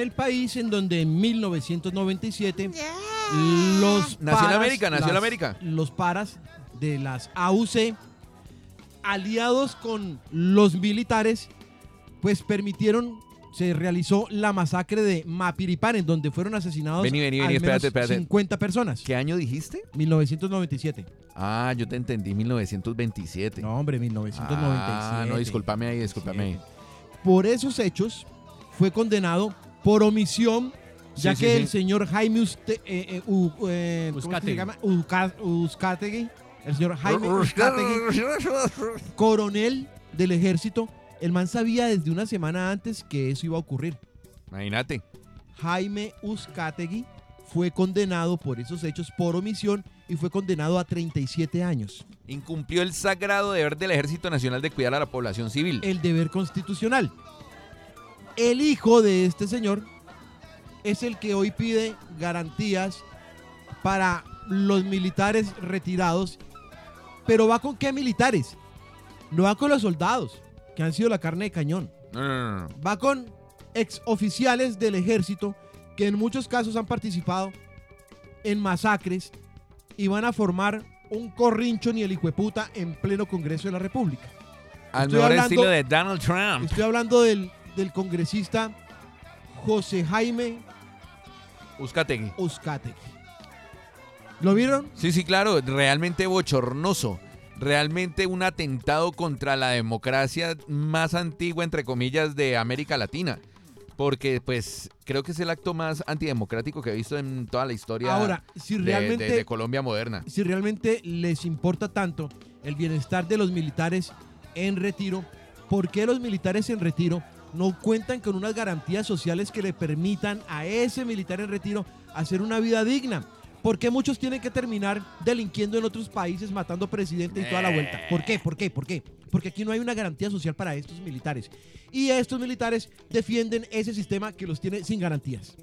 el país en donde en 1997 los Nació en paras, América, nació en las- América. Los paras de las AUC, aliados con los militares, pues permitieron, se realizó la masacre de Mapiripán, en donde fueron asesinados Vení, vení, vení, al menos espérate, espérate. 50 personas. ¿Qué año dijiste? 1997. Ah, yo te entendí 1927. No, hombre, 1997. Ah, no, discúlpame ahí, discúlpame ahí. Por esos hechos fue condenado por omisión, ya Sí, que sí, el sí. señor Jaime Uste- eh, eh, eh, el señor Jaime Uzcategui, coronel del ejército, el man sabía desde una semana antes que eso iba a ocurrir. Imagínate. Jaime Uzcategui fue condenado por esos hechos por omisión y fue condenado a 37 años. Incumplió el sagrado deber del Ejército Nacional de cuidar a la población civil. el deber constitucional. El hijo de este señor es el que hoy pide garantías para los militares retirados. Pero va con qué militares? No va con los soldados, que han sido la carne de cañón. No, no, no, no. Va con exoficiales del ejército que en muchos casos han participado en masacres y van a formar un corrincho ni el hijo de puta en pleno Congreso de la República. Al Estoy mejor hablando- estilo de Donald Trump. Estoy hablando del, del congresista José Jaime Uzcategui. Uzcategui. ¿Lo vieron? Sí, sí, claro, realmente bochornoso. Realmente un atentado contra la democracia más antigua, entre comillas, de América Latina. Porque, pues, creo que es el acto más antidemocrático que he visto en toda la historia Ahora, si de- realmente, de, de Colombia moderna. si realmente les importa tanto el bienestar de los militares en retiro, ¿por qué los militares en retiro no cuentan con unas garantías sociales que le permitan a ese militar en retiro hacer una vida digna? ¿Por qué muchos tienen que terminar delinquiendo en otros países, matando presidente y toda la vuelta? ¿Por qué? ¿Por qué? ¿Por qué? Porque aquí no hay una garantía social para estos militares. Y estos militares defienden ese sistema que los tiene sin garantías.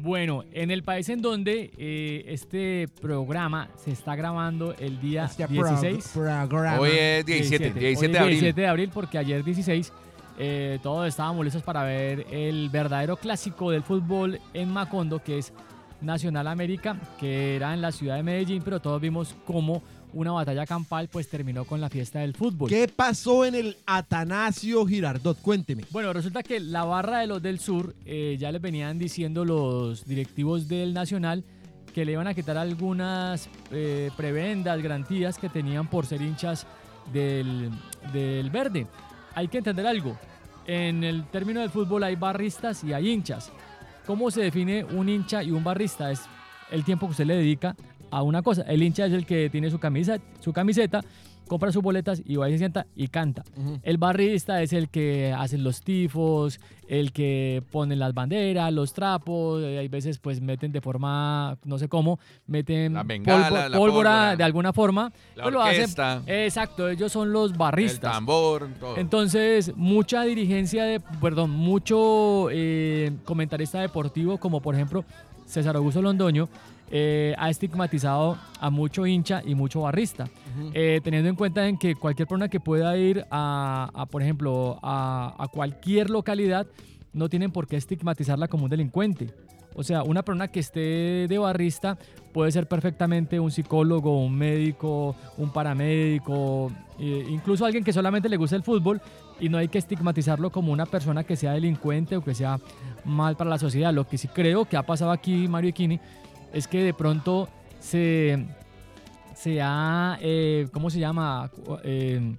Bueno, en el país en donde eh, este programa se está grabando el día Este 16. prog- programa. Hoy es 17, 17 de Hoy abril. 17 de abril, porque ayer 16 eh, todos estábamos listos para ver el verdadero clásico del fútbol en Macondo, que es Nacional América, que era en la ciudad de Medellín, pero todos vimos cómo una batalla campal pues terminó con la fiesta del fútbol. ¿Qué pasó en el Atanasio Girardot? Cuénteme. Bueno, resulta que la barra de los del sur eh, ya les venían diciendo los directivos del Nacional que le iban a quitar algunas eh, prebendas, garantías que tenían por ser hinchas del, del verde. Hay que entender algo. En el término del fútbol hay barristas y hay hinchas. ¿Cómo se define un hincha y un barrista? Es el tiempo que usted le dedica a una cosa. El hincha es el que tiene su camisa, su camiseta, compra sus boletas y va y se sienta y canta. El barrista es el que hace los tifos, el que pone las banderas, los trapos, eh, hay veces pues meten de forma, no sé cómo, meten La bengala, polvo- la pólvora pólvora. de alguna forma. La pues lo hacen- orquesta. exacto, ellos son los El barristas. tambor, todo. Entonces, mucha dirigencia de, perdón, mucho eh, comentarista deportivo, como por ejemplo César Augusto Londoño, eh, ha estigmatizado a mucho hincha y mucho barrista. Eh, teniendo en cuenta en que cualquier persona que pueda ir a, a, por ejemplo, a, a cualquier localidad, no tienen por qué estigmatizarla como un delincuente. O sea, una persona que esté de barrista puede ser perfectamente un psicólogo, un médico, un paramédico, eh, incluso alguien que solamente le gusta el fútbol y no hay que estigmatizarlo como una persona que sea delincuente o que sea mal para la sociedad. Lo que sí creo que ha pasado aquí, Mario Equini, es que de pronto se, se ha, eh, ¿cómo se llama? Eh,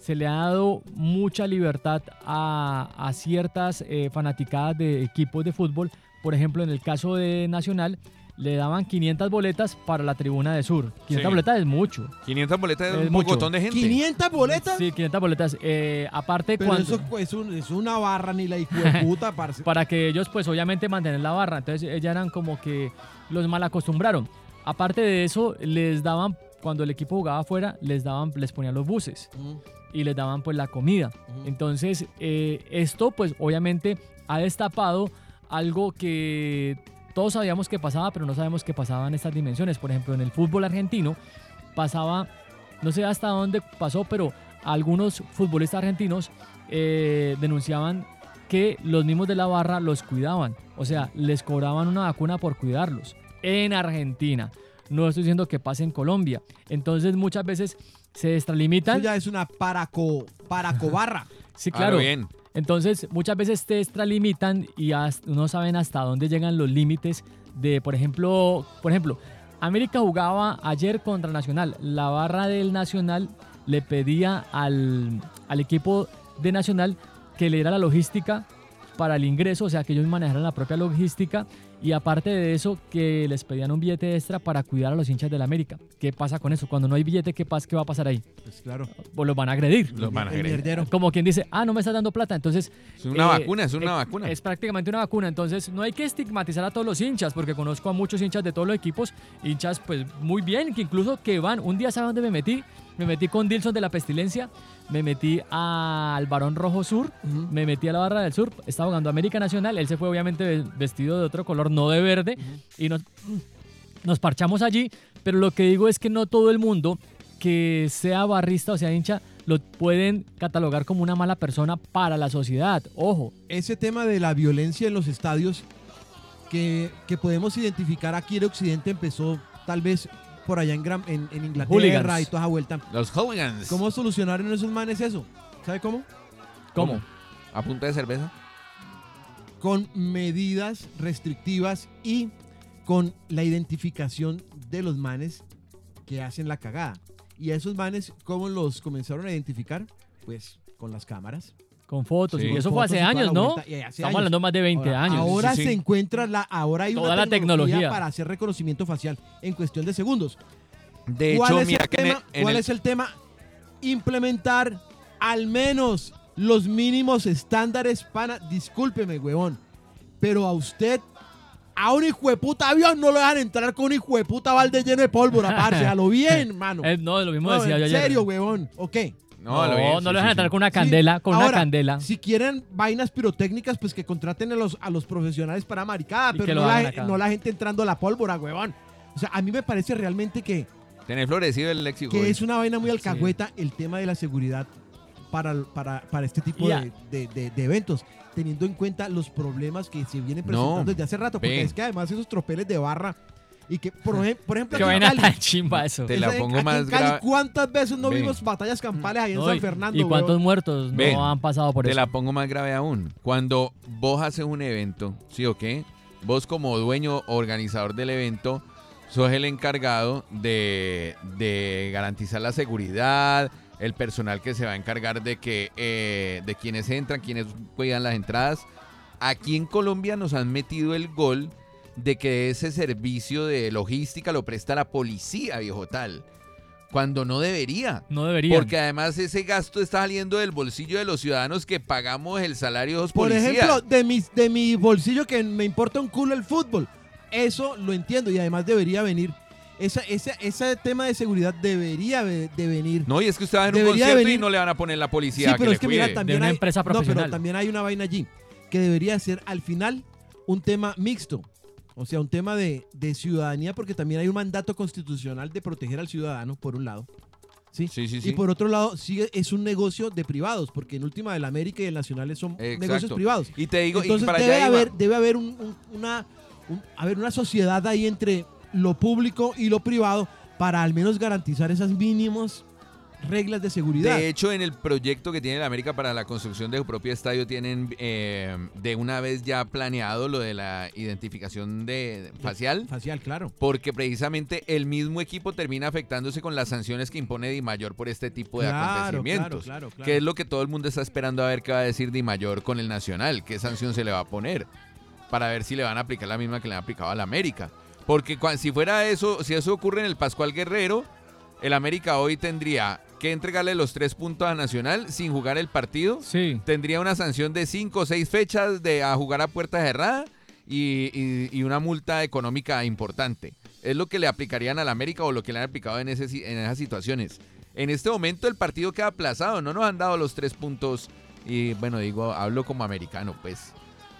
se le ha dado mucha libertad a, a ciertas eh, fanaticadas de equipos de fútbol. Por ejemplo, en el caso de Nacional, le daban 500 boletas para la tribuna de Sur. 500 Sí. boletas es mucho. 500 boletas de Es un mucho. pocotón de gente. 500 boletas. Sí, 500 boletas. Eh, aparte, Pero cuando, eso es, un- es una barra ni la puta, parce. para que ellos, pues obviamente, mantener la barra. Entonces, ellas eran como que los mal acostumbraron. Aparte de eso, les daban, cuando el equipo jugaba afuera, les daban, les ponían los buses. y les daban pues la comida. Entonces, eh, esto pues obviamente ha destapado algo que todos sabíamos que pasaba, pero no sabemos que pasaba en estas dimensiones. Por ejemplo, en el fútbol argentino pasaba, no sé hasta dónde pasó, pero algunos futbolistas argentinos eh, denunciaban que los mismos de la barra los cuidaban. O sea, les cobraban una vacuna por cuidarlos. En Argentina. No estoy diciendo que pase en Colombia. Entonces muchas veces se extralimitan. Eso ya es una paraco, paracobarra. Sí, Claro, bien. Entonces, muchas veces te extralimitan y no saben hasta dónde llegan los límites de, por ejemplo, por ejemplo, América jugaba ayer contra Nacional. La barra del Nacional le pedía al, al equipo de Nacional que le diera la logística para el ingreso, o sea, que ellos manejaran la propia logística y aparte de eso, que les pedían un billete extra para cuidar a los hinchas del América. ¿Qué pasa con eso? Cuando no hay billete, ¿qué, pasa, qué va a pasar ahí? Pues claro. Pues los van a agredir. Los van a agredir. Como quien dice, ah, no me estás dando plata. Entonces. Es una eh, vacuna, es una eh, vacuna. Es prácticamente una vacuna. Entonces, no hay que estigmatizar a todos los hinchas, porque conozco a muchos hinchas de todos los equipos. Hinchas, pues muy bien, que incluso que van. Un día, ¿sabe dónde me metí? Me metí con Dilson de la Pestilencia. Me metí al Barón Rojo Sur. Me metí a la Barra del Sur. Estaba jugando América Nacional. Él se fue, obviamente, ve- vestido de otro color, no de verde. Y nos, nos parchamos allí. Pero lo que digo es que no todo el mundo que sea barrista o sea hincha lo pueden catalogar como una mala persona para la sociedad. Ojo, Ese tema de la violencia en los estadios que, que podemos identificar aquí en Occidente empezó tal vez por allá en, Gran- en, en Inglaterra Hooligans. y toda esa vuelta. Los hooligans. ¿Cómo solucionaron esos manes eso? ¿Sabe cómo? ¿cómo? ¿A punta de cerveza? Con medidas restrictivas y con la identificación de los manes que hacen la cagada. Y a esos manes, ¿cómo los comenzaron a identificar? Pues con las cámaras. Con fotos. Sí. y eso fue hace años, ¿no? vuelta, y hace Estamos años. hablando más de 20 Ahora, años. Ahora Sí, sí, se encuentra la, ahora hay Toda una la tecnología. para hacer reconocimiento facial en cuestión de segundos. De ¿Cuál, hecho, es, mira el que en el- tema? en ¿Cuál el- es el tema? Implementar al menos los mínimos estándares pana. Discúlpeme, huevón. Pero a usted, a un hijo de puta avión, no lo dejan entrar con un hijo de puta balde lleno de pólvora, parce. A lo bien, mano. No, lo mismo No, decía en yo ayer. serio, huevón. Ok. No, No, lo bien, no sí, lo sí, dejan sí. entrar con una Sí. candela, con una candela. Si quieren vainas pirotécnicas, pues que contraten a los, a los profesionales para maricada, Y que pero lo no la, hagan acá. no la gente entrando a la pólvora, huevón. O sea, a mí me parece realmente que, Tener florecido el léxico. que hoy. es una vaina muy alcahueta el tema de la seguridad para, para, para este tipo Ya. de, de- de- de eventos, teniendo en cuenta los problemas que se vienen presentando No, desde hace rato, porque ve. es que además esos tropeles de barra y que, por, ejem- por ejemplo, Qué aquí en vaina Cali, tan chimba eso. Te la esa- pongo aquí en más Cali, grave. ¿Cuántas veces no Ve. vimos batallas campales ahí en No, San y- Fernando? ¿Y cuántos muertos no han pasado por Te eso? la pongo más grave aún. Cuando vos haces un evento, ¿sí o qué? Vos como dueño o organizador del evento, sos el encargado de, de garantizar la seguridad, el personal que se va a encargar de que eh, de quienes entran, quienes cuidan las entradas. Aquí en Colombia nos han metido el gol de que ese servicio de logística lo presta la policía, viejo tal. Cuando no debería. No deberían. Porque además ese gasto está saliendo del bolsillo de los ciudadanos que pagamos el salario de los Por policías. ejemplo, de, mis, de mi bolsillo que me importa un culo el fútbol. Eso lo entiendo y además debería venir. Esa, esa- ese tema de seguridad debería de, de venir. no, y es que usted va ver un Debería concierto y no le van a poner la policía sí, que pero le es que cuide. mira, también una hay, empresa No, pero también hay una vaina allí que debería ser al final un tema mixto. O sea, un tema de, de ciudadanía porque también hay un mandato constitucional de proteger al ciudadano, por un lado. ¿sí? Sí, sí, sí. Y por otro lado, sí es un negocio de privados, porque en última del América y el Nacional son Exacto. negocios privados. Y te digo, Entonces y para debe haber, debe haber un- un- una, un- haber una sociedad ahí entre lo público y lo privado para al menos garantizar esas mínimos reglas de seguridad. De hecho, en el proyecto que tiene la América para la construcción de su propio estadio, tienen eh, de una vez ya planeado lo de la identificación de facial. Facial, claro. Porque precisamente el mismo equipo termina afectándose con las sanciones que impone Di Mayor por este tipo de Claro, acontecimientos. claro, claro, claro. Que es lo que todo el mundo está esperando a ver qué va a decir Di Mayor con el Nacional, qué sanción se le va a poner, para ver si le van a aplicar la misma que le han aplicado a la América. Porque si fuera eso, si eso ocurre en el Pascual Guerrero, el América hoy tendría que entregarle los tres puntos a Nacional sin jugar el partido. Sí. Tendría una sanción de cinco o seis fechas de a jugar a puerta cerrada y, y- y una multa económica importante. Es lo que le aplicarían al América o lo que le han aplicado en, ese, en esas situaciones. En este momento el partido queda aplazado, no nos han dado los tres puntos y bueno, digo, hablo como americano, pues.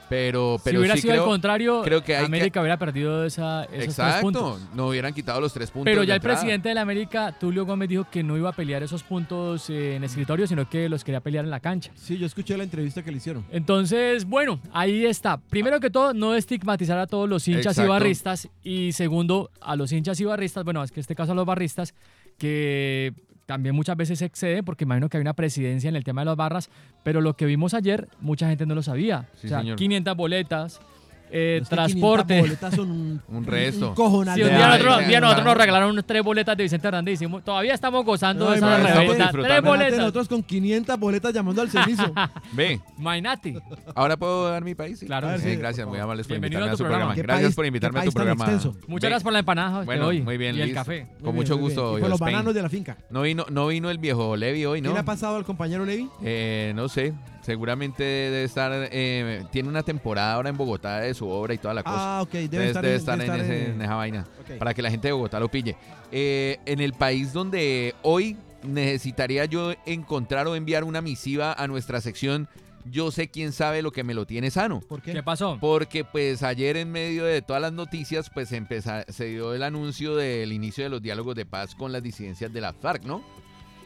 Pero, si hubiera sí sido creo, al contrario, creo que América hubiera perdido esa, esos tres puntos. Exacto, no hubieran quitado los tres puntos. Pero ya el entrada. presidente de la América, Tulio Gómez, dijo que no iba a pelear esos puntos eh, en escritorio, sino que los quería pelear en la cancha. Sí, yo escuché la entrevista que le hicieron. Entonces, bueno, ahí está. Primero que todo, no estigmatizar a todos los hinchas y Exacto. barristas. Y segundo, a los hinchas y barristas, bueno, es que en este caso a los barristas, que también muchas veces se exceden, porque imagino que hay una presidencia en el tema de las barras, pero lo que vimos ayer, mucha gente no lo sabía. Sí, o sea, señor. 500 boletas, eh, Es que 500 transporte. boletas son un, Un resto. Un cojonal Sí, un día, Ay, un día ay, nosotros ay. nos regalaron unas tres boletas de Vicente Hernández y hicimos, todavía estamos gozando de rebotas. disfrutando. Tres boletas. nosotros con 500 boletas llamando al servicio. Ve, Imagínate. ahora puedo dar mi país. Sí? Claro Sí, sí, gracias, muy amables por Bienvenido invitarme a su programa. programa. ¿Qué Gracias país- por invitarme qué a tu programa. extenso? Muchas gracias por la empanada Bueno, hoy muy bien, y el café. Con mucho gusto, por los bananos de la finca. No vino, no vino el viejo Levi hoy, ¿Qué ¿no? le ha pasado al compañero Levi? Eh, no sé, seguramente debe estar, eh, tiene una temporada ahora en Bogotá de su obra y toda la cosa. Ah, ok, debe Entonces, estar, debe en, estar debe en, estar ese- en- en esa vaina, para que la gente de Bogotá lo pille. Eh, en el país donde hoy necesitaría yo encontrar o enviar una misiva a nuestra sección, yo sé quién sabe lo que me lo tiene sano. ¿Por qué? ¿Qué pasó? Porque pues ayer en medio de todas las noticias pues empeza- se dio el anuncio del inicio de los diálogos de paz con las disidencias de la FARC, ¿no?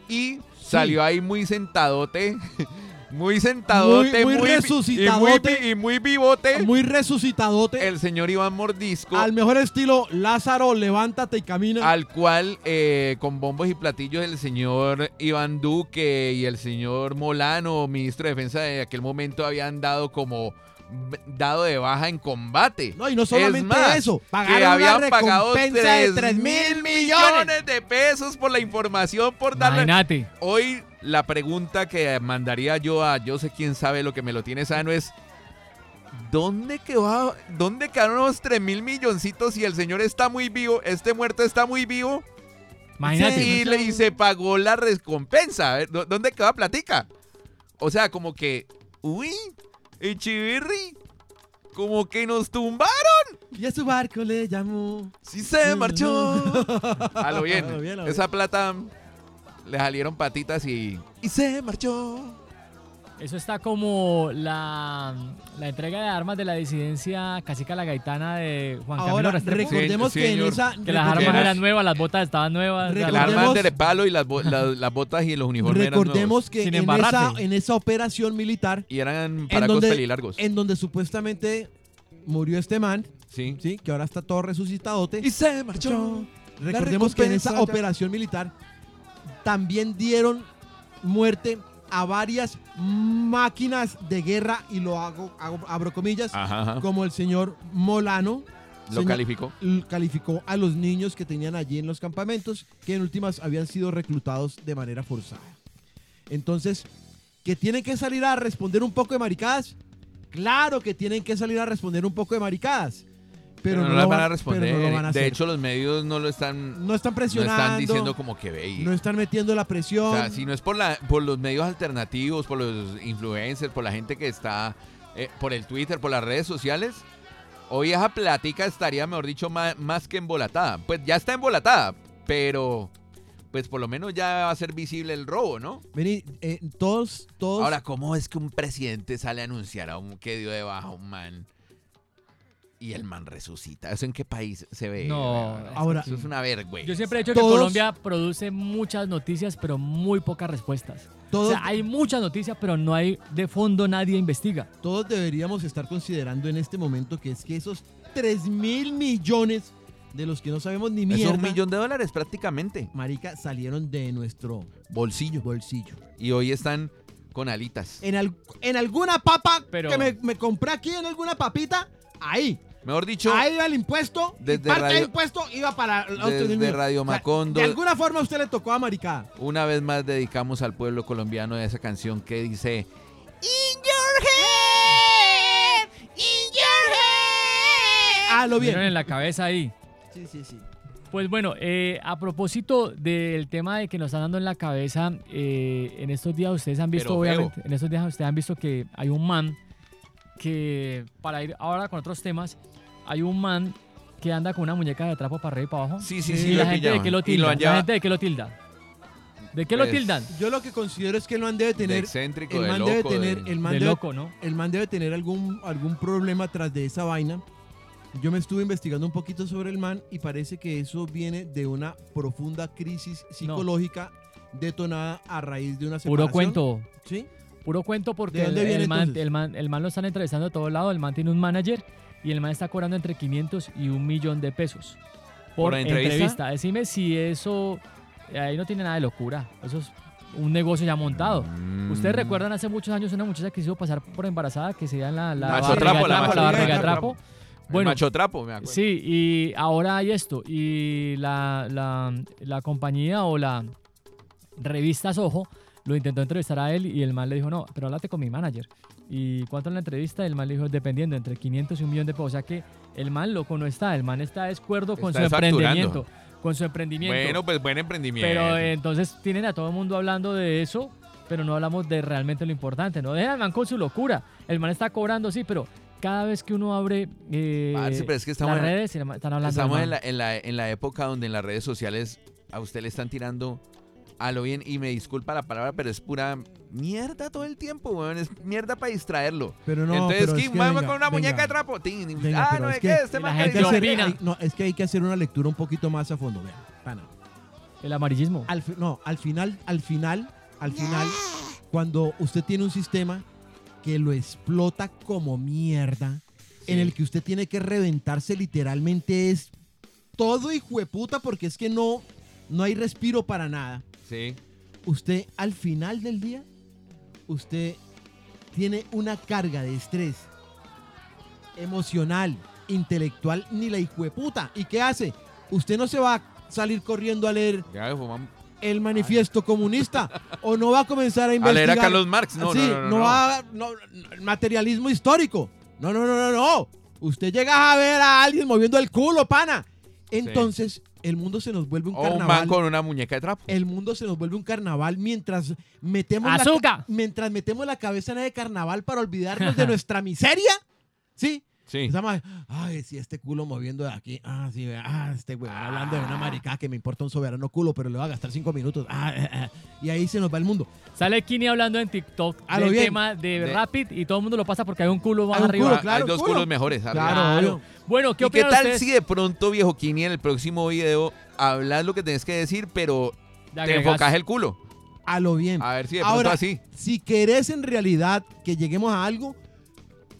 Y salió ahí muy sentadote, muy sentadote, Muy- muy resucitadote. y muy, y muy vivote Muy resucitadote. el señor Iván Mordisco. Al mejor estilo, Lázaro, levántate y camina. al cual eh, con bombos y platillos el señor Iván Duque y el señor Molano, ministro de Defensa de aquel momento, habían dado como dado de baja en combate. No, y no solamente Es más, eso. que Pagaron habían una pagado recompensa de 3 3 mil mil millones. de pesos por la información, por darle... Imagínate. Hoy la pregunta que mandaría yo a yo sé quién sabe lo que me lo tiene sano es ¿Dónde quedó, ¿Dónde quedaron los 3 mil milloncitos si el señor está muy vivo, este muerto está muy vivo? Imagínate. Y, se pagó la recompensa. A ver, ¿dó- ¿Dónde quedó la platica? O sea, como que, uy, Echeverry, como que nos tumbaron. Y a su barco le llamó. Sí se marchó. A lo bien. A lo bien, a lo Esa plata le salieron patitas y, y se marchó. Eso está como la, la entrega de armas de la disidencia cacica la gaitana de Juan Camilo Ahora, Restrepo. recordemos Sí, que en esa. Que las armas eran nuevas, las botas estaban nuevas. Las armas de palo y las, bo- las- las botas y los uniformes eran Recordemos nuevos. que Sin en esa, en esa operación militar, Y eran paracos pelilargos. en donde supuestamente murió este man, Sí. ¿sí? que ahora está todo resucitadote. Y se marchó. Recordemos que en esa operación militar también dieron muerte a varias máquinas de guerra, y lo hago, hago- abro comillas, Ajá, ajá. como el señor Molano. Lo calificó. calificó a los niños que tenían allí en los campamentos, que en últimas habían sido reclutados de manera forzada. Entonces, ¿que tienen que salir a responder un poco de maricadas? Claro que tienen que salir a responder un poco de maricadas. Pero, Pero, no, lo las van a responder. no lo van a de hecho, los medios no lo están, no están no presionando, están diciendo como que ve. y- no están metiendo la presión. o sea, si no es por, la, por los medios alternativos, por los influencers, por la gente que está eh, por el Twitter, por las redes sociales, hoy esa plática estaría, mejor dicho, más, más que embolatada. Pues ya está embolatada, pero pues por lo menos ya va a ser visible el robo, ¿no? Vení, eh, todos, todos. Ahora, ¿cómo es que un presidente sale a anunciar a un que dio de baja un man y el man resucita? ¿Eso en qué país se ve? No, ahora- Eso es una vergüenza. Yo siempre he dicho que Todos- Colombia produce muchas noticias, pero muy pocas respuestas. todos, O sea, hay muchas noticias, pero no hay de fondo nadie investiga. todos deberíamos estar considerando en este momento que es que esos 3 mil millones de los que no sabemos ni Es mierda, un millón de dólares prácticamente. marica, salieron de nuestro Bolsillo. bolsillo. Y hoy están con alitas. En, al- en alguna papa Pero- que me, me compré aquí, en alguna papita, ahí. Mejor dicho, Ahí iba el impuesto. y Desde parte radio- del impuesto iba para el otro desde niño. Radio O sea, Macondo, de alguna forma usted le tocó a maricada. una vez más dedicamos al pueblo colombiano esa canción que dice In your head, in your head. Ah, lo Vieron bien. en la cabeza ahí. Sí, sí, sí. Pues bueno, eh, a propósito del tema de que nos están dando en la cabeza, eh, en estos días ustedes han visto, Pero feo. obviamente, en estos días ustedes han visto que hay un man que, para ir ahora con otros temas, hay un man que anda con una muñeca de trapo para arriba y para abajo. Sí, sí, y sí, la lo gente de qué lo Y tilda. lo la gente de qué lo tilda. ¿De qué lo Pues, tildan? Yo lo que considero es que el man debe De tener, excéntrico, el de man loco. debe tener, de- el man De debe, loco, ¿no? el man debe tener algún, algún problema tras de esa vaina. Yo me estuve investigando un poquito sobre el man y parece que eso viene de una profunda crisis psicológica detonada a raíz de una Puro separación. cuento. ¿Sí? Puro cuento porque ¿De dónde el, viene el man, el, man, el man lo están entrevistando de todos lados. El man tiene un manager y el man está cobrando entre 500 y un millón de pesos por, ¿Por entrevista? entrevista. Decime si eso. eh, Ahí no tiene nada de locura. Eso es un negocio ya montado. Mm. ¿Ustedes recuerdan hace muchos años una muchacha que se hizo pasar por embarazada que se da la, la Macho barriga trapo, la barriga trapo? El Bueno, macho trapo, me acuerdo. Sí, y ahora hay esto. Y la, la, la compañía o la revista Soho lo intentó entrevistar a él y el man le dijo, no, pero háblate con mi manager. ¿Y cuánto en la entrevista? El man le dijo, dependiendo, entre 500 y un millón de pesos. O sea que el man loco no está, el man está descuerdo con Está su emprendimiento. Con su emprendimiento. Bueno, pues buen emprendimiento. pero eh, entonces tienen a todo el mundo hablando de eso, pero no hablamos de realmente lo importante. No dejan al man con su locura. El man está cobrando, sí, pero cada vez que uno abre eh, Parce, pero es que estamos las redes, están hablando Estamos en la, en, la, en la época donde en las redes sociales a usted le están tirando a lo bien, y me disculpa la palabra, pero es pura mierda todo el tiempo, weón. Es mierda para distrerlo. Pero no, Entonces, pero es ¿quién que venga, con una muñeca de trapo? Venga, ah, no es es que este Hay que cayó. hacer- opina. hay- no, es que hay que hacer una lectura un poquito más a fondo. Vean, pana. El amarillismo. Al, no, al final, al final, al final, cuando usted tiene un sistema que lo explota como mierda, en el que usted tiene que reventarse literalmente es todo hijo de puta porque es que no, no hay respiro para nada. Sí. Usted al final del día, usted tiene una carga de estrés emocional, intelectual, ni la puta. ¿Y qué hace? Usted no se va a salir corriendo a leer Ya, fumamos. el manifiesto comunista o no va a comenzar a A investigar. leer a Carlos Marx. No, Sí, no, no, no, no. va no, no, materialismo histórico. No, no, no, no, no. Usted llega a ver a alguien moviendo el culo, pana. Entonces, el mundo se nos vuelve un O un man carnaval. con una muñeca de trapo. El mundo se nos vuelve un carnaval mientras metemos la, ¡Azúcar! mientras metemos la cabeza en el carnaval para olvidarnos de nuestra miseria. ¿Sí? Sí. Estamos, ay, sí, este culo moviendo de aquí. Ah, sí, ah, este güey hablando de una maricada que me importa un soberano culo, pero le va a gastar cinco minutos. Ah, ah, ah. Y ahí se nos va el mundo. Sale Kini hablando en TikTok A lo del bien. tema de, De- Rapid y todo el mundo lo pasa porque hay un culo más Hay un arriba. culo, Ah, claro, Hay dos culo. culos mejores. arriba. Claro, obvio. Bueno, ¿qué ¿Y qué opinan tal ustedes? si de pronto, viejo Kini, en el próximo video hablas lo que tenés que decir, pero te agregas- enfocas el culo? A lo bien. A ver si de pronto Ahora, así. si querés en realidad que lleguemos a algo,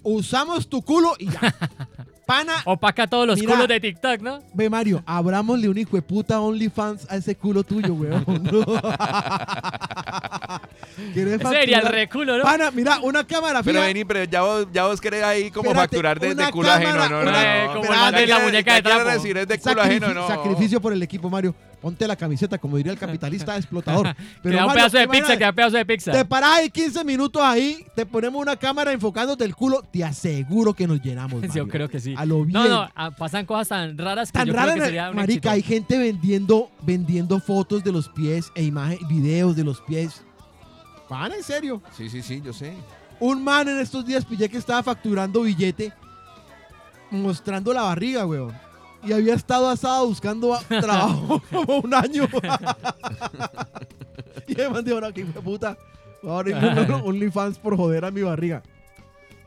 usamos tu culo y ya. Pana, Opaca todos los Mira. culos de TikTok, ¿no? ve Mario, abrámosle un hijo de puta OnlyFans a ese culo tuyo, weón. ¿Querés Ese sería el reculo, ¿no? Pana, mira, una cámara Pero fija. vení, pero ya vos, ya vos querés ahí como Espérate, facturar de, de una culo ajeno, cámara, no, no, una- Eh, no. como Espérate, el man de la ¿qué- muñeca de quieres trapo. decir? Es de culo ajeno, Sacrifi- no. Sacrificio por el equipo, Mario. Ponte la camiseta, como diría el capitalista explotador. Pero, Queda un Mario, pedazo de pizza, queda un pedazo de pizza. Te parás ahí 15 minutos ahí, te ponemos una cámara enfocándote el culo, te aseguro que nos llenamos. Yo Mario. creo que sí. A lo bien. No, no, ah, pasan cosas tan raras que Tan yo rara, creo que sería un marica, éxito. hay gente vendiendo, vendiendo fotos de los pies e imágenes, videos de los pies. Van en serio. Sí, sí, sí, yo sé. Un man en estos días pillé que estaba facturando billete mostrando la barriga, weón. Y había estado asado buscando trabajo como un año. y me mandé ahora que puta. Ahora un OnlyFans por joder a mi barriga.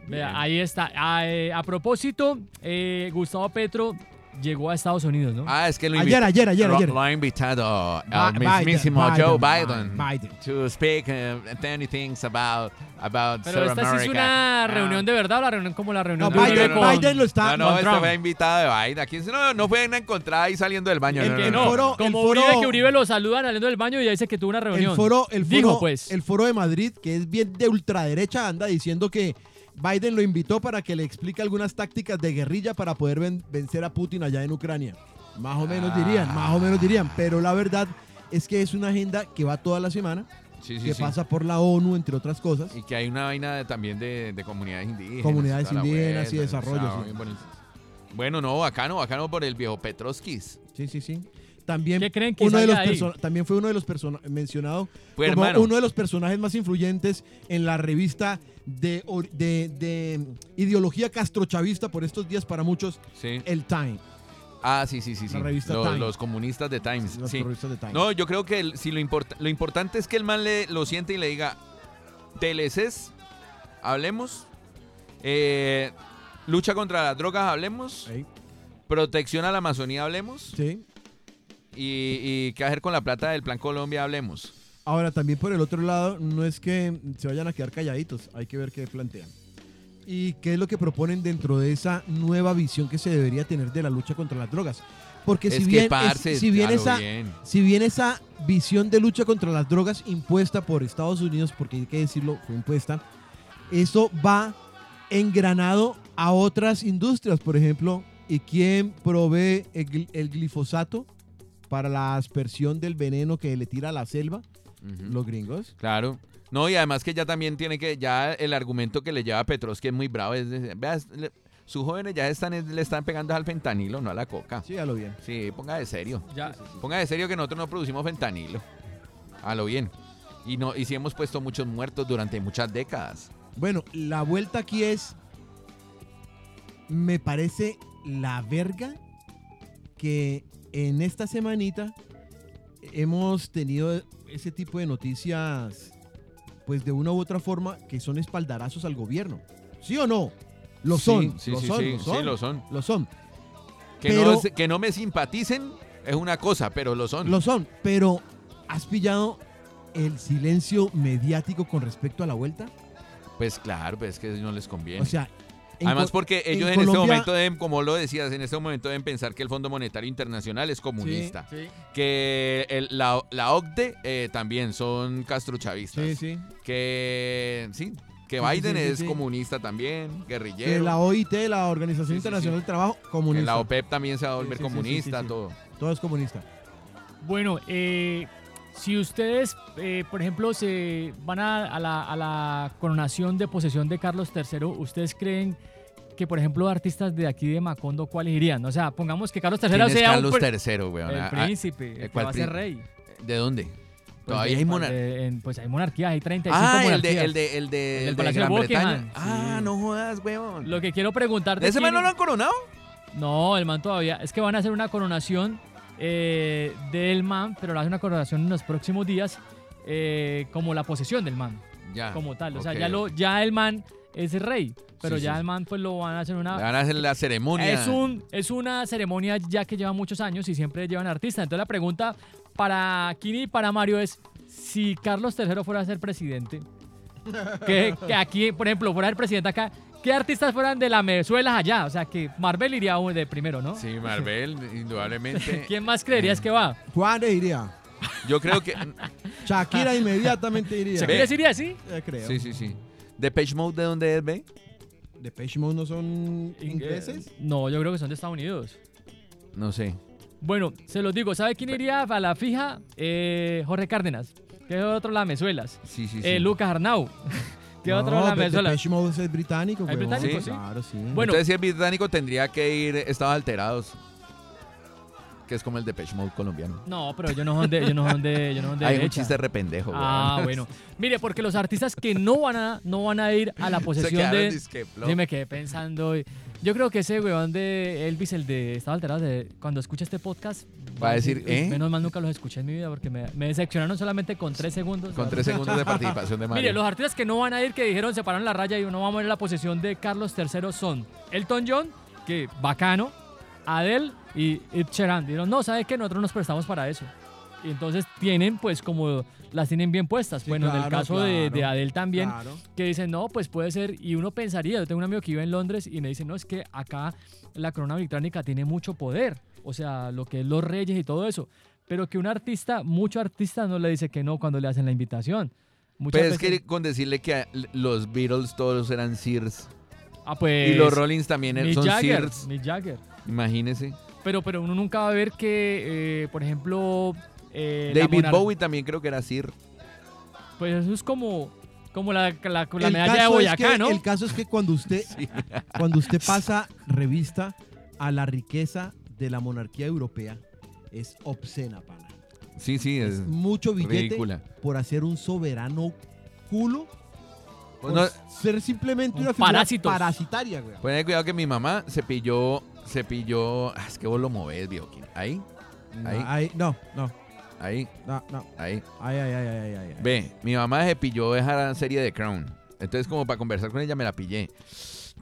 Vea, Bien. ahí está. Ah, eh, a propósito, eh, Gustavo Petro llegó a Estados Unidos, ¿no? Ah, es que lo, Ayer, ayer, ayer, lo- ayer. lo ha invitado al mismísimo Biden, Joe Biden, Biden, to speak uh, many things about, about Pero South esta sí es America. una Ah. reunión de verdad o la reunión como la reunión No, de Biden, Uribe con- Biden lo está. No, no, Trump. fue invitada de Biden. Aquí no, no fue una encontrada ahí saliendo del baño. El no, que no, foro- Como el Uribe, foro- que Uribe lo saludan saliendo del baño y ya dice que tuvo una reunión. El foro, el foro, Dijo, pues. el foro de Madrid, que es bien de ultraderecha, anda diciendo que Biden lo invitó para que le explique algunas tácticas de guerrilla para poder ven- vencer a Putin allá en Ucrania. Más o menos dirían, más o menos dirían. Pero la verdad es que es una agenda que va toda la semana, Sí, sí, que sí. pasa por la ONU, entre otras cosas. Y que hay una vaina de- también de, de comunidades indígenas. Comunidades indígenas y desarrollo. Bueno, no, bacano, bacano por el viejo Petroskis. Sí, sí, sí. También, ¿Qué creen que uno de los ahí? también fue uno de los personajes mencionado Fue como hermano. uno de los personajes más influyentes en la revista de, or- de- de ideología castrochavista por estos días para muchos, Sí. el Time. Ah, sí, sí, sí, sí. La revista Los, Time. los comunistas de Times. Los sí. terroristas de Time. No, yo creo que el- si lo, import- lo importante es que el man le, lo siente y le diga, TLCs, hablemos, eh, lucha contra las drogas, hablemos, protección a la Amazonía, hablemos, sí. Y, y qué hacer con la plata del Plan Colombia, hablemos. Ahora, también por el otro lado, no es que se vayan a quedar calladitos, hay que ver qué plantean. Y qué es lo que proponen dentro de esa nueva visión que se debería tener de la lucha contra las drogas. Porque es si que, bien, es- parce, si bien claro, esa, bien. si bien esa visión de lucha contra las drogas impuesta por Estados Unidos, porque hay que decirlo, fue impuesta, eso va engranado a otras industrias, por ejemplo, ¿y quién provee el, el glifosato para la aspersión del veneno que le tira a la selva? Los gringos. Claro. No, y además que ya también tiene que, ya el argumento que le lleva a Petros, que es muy bravo, es, de- vea, es- le- sus jóvenes ya están, le están pegando al fentanilo, no a la coca. Sí, a lo bien. Sí, ponga de serio. Ya, Ponga de serio que nosotros no producimos fentanilo. A lo bien. Y, no, y sí hemos puesto muchos muertos durante muchas décadas. Bueno, la vuelta aquí es. Me parece la verga que en esta semanita hemos tenido ese tipo de noticias, pues de una u otra forma, que son espaldarazos al gobierno. ¿Sí o no? Lo son. sí, lo sí, son, lo sí, son. lo son. Lo son. Que, Pero- no, que no me simpaticen es una cosa, pero lo son. Lo son. Pero, ¿has pillado el silencio mediático con respecto a la vuelta? Pues claro, pues es que no les conviene. O sea. En Además porque en ellos en, este Colombia- momento deben, como lo decías, en este momento deben pensar que el Fondo Monetario Internacional es comunista. sí. Que el- la, la OCDE eh, también son castrochavistas. Sí, sí. Que sí, que Biden sí, sí, es sí. comunista también, Que guerrillero. la OIT, la Organización Internacional sí. del Trabajo, que comunista. la OPEP también se va a volver Sí, sí, sí, sí, comunista, sí, sí. todo. Todo es comunista. Bueno, eh, si ustedes, eh, por ejemplo, se van a, a la, a la coronación de posesión de Carlos III, ¿ustedes creen que, por ejemplo, artistas de aquí de Macondo, cuáles irían? O sea, pongamos que Carlos III ¿Quién es sea Carlos III, weón? el Ah, príncipe, eh, el que ¿cuál va a ser rey. ¿De dónde? Pues Todavía de- hay monarquía. de- en- Pues hay monarquías, hay 35 Ah, el monarquías. de, el de, el de, El el de Palacio de Gran Bretaña. Ah, sí. no jodas, weón. Lo que quiero preguntar de ¿Ese man no lo han coronado? No, el man todavía. Es que van a hacer una coronación eh, del man, pero lo hacen una coronación en los próximos días, eh, como la posesión del man, Ya. como tal. O sea, ya, lo, ya el man es rey, pero Sí, ya sí. el man pues lo van a hacer Le una... van a hacer la ceremonia. Es, un, es una ceremonia ya que lleva muchos años y siempre llevan artistas. Entonces la pregunta para Kini y para Mario es, si Carlos III fuera a ser presidente, que, que aquí, por ejemplo, fuera el presidente acá, ¿qué artistas fueran de la Venezuela allá? O sea, que Marvel iría de primero, ¿no? Sí, Marvel, indudablemente. ¿Quién más creerías que va? Juan iría. Yo creo que. Shakira inmediatamente iría. ¿Se Ve. quiere iría así? Eh, creo. Sí, sí, sí. ¿Depeche Mode de dónde es, ve? ¿Depeche Mode no son ingleses? No, yo creo que son de Estados Unidos. No sé. Bueno, se los digo, ¿sabe quién iría a la fija? Eh, Jorge Cárdenas, que es otro Lamezuelas. Sí, sí, sí. Eh, Lucas Arnau, que es otro no, Lamezuelas. Depeche Mode es británico, ¿Es huevón. británico, sí? Claro, sí. Bueno. Entonces, si es británico, tendría que ir Estados Alterados. Que es como el Depeche Mode colombiano. No, pero ellos no son de, ellos no son de, ellos no son de Hay un chiste rependejo, Ah, bueno. Mire, porque los artistas que no van a, no van a ir a la Se posesión de... disque. Sí, me quedé pensando. Yo creo que ese weón de Elvis, el de Estado Alterado, de, cuando escuche este podcast, Va a decir, "Uy, ¿eh?" Menos mal nunca los escuché en mi vida porque me, me decepcionaron solamente con tres segundos. Con tres segundos de participación de Mario. Mire, los artistas que no van a ir, que dijeron, se pararon la raya y no vamos a ir a la posesión de Carlos III son Elton John, que bacano, Adele y Ed Sheeran. Dijeron, no, ¿sabes qué? Nosotros nos prestamos para eso. Y entonces tienen, pues, como las tienen bien puestas. Sí, bueno, en el caso de, claro. de Adele también, Claro. que dicen, no, pues puede ser, y uno pensaría, yo tengo un amigo que vive en Londres y me dice, no, es que acá la corona británica tiene mucho poder, o sea, lo que es los reyes y todo eso, pero que un artista, mucho artista no le dice que no cuando le hacen la invitación. Muchas Pero es veces- que con decirle que los Beatles todos eran Sears. Ah, pues, y los Rollins también Mick son Jagger, Sears. Mick Jagger. Imagínese. Pero, pero uno nunca va a ver que, eh, por ejemplo, eh, David Bowie también creo que era Sir. Pues eso es como, como la, la, medalla de es Boyacá, que- ¿no? El caso es que cuando usted, cuando usted pasa revista a la riqueza de la monarquía europea, es obscena, pana. Sí, sí, es Es mucho billete ridícula. por hacer un soberano culo. Pues por no- ser simplemente Un una figura parásitos. parasitaria, güey. Pues ten cuidado que mi mamá se pilló se pilló. ah, es que vos lo movés, viejo. Ahí, No, Ahí. ahí, no, no, ahí, no, no. ahí. Ay, ay, ay, ay, ay, ay. Ve, mi mamá se pilló esa serie de Crown. Entonces, como para conversar con ella, me la pillé.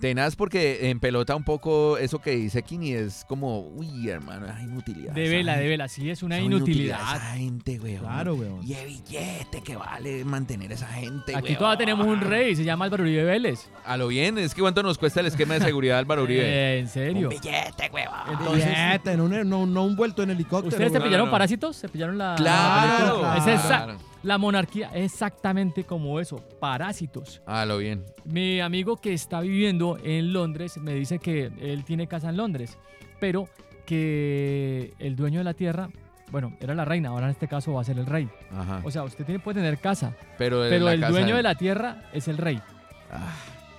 Tenaz porque en pelota un poco eso que dice Kini es como, uy, hermano, es inutilidad. De vela, de vela, sí, es una esa inutilidad. Esa gente, weón. Claro, weón. Y el billete que vale mantener esa gente, Aquí weón. todavía tenemos un rey, se llama Álvaro Uribe Vélez. A lo bien, es que cuánto nos cuesta el esquema de seguridad Álvaro Uribe. Eh, en un serio. billete, weón. Entonces, Billete, no, no, no un vuelto en helicóptero. ¿Ustedes se weón. no, pillaron no. parásitos? ¿Se pillaron la, Claro, claro. Es esa- claro. La monarquía? Exactamente como eso, parásitos. A lo bien. Mi amigo que está viviendo en Londres me dice que él tiene casa en Londres, pero que el dueño de la tierra, bueno, era la reina, ahora en este caso va a ser el rey. Ajá. O sea, usted tiene, puede tener casa, pero el casa- dueño de la tierra es el rey. Ah.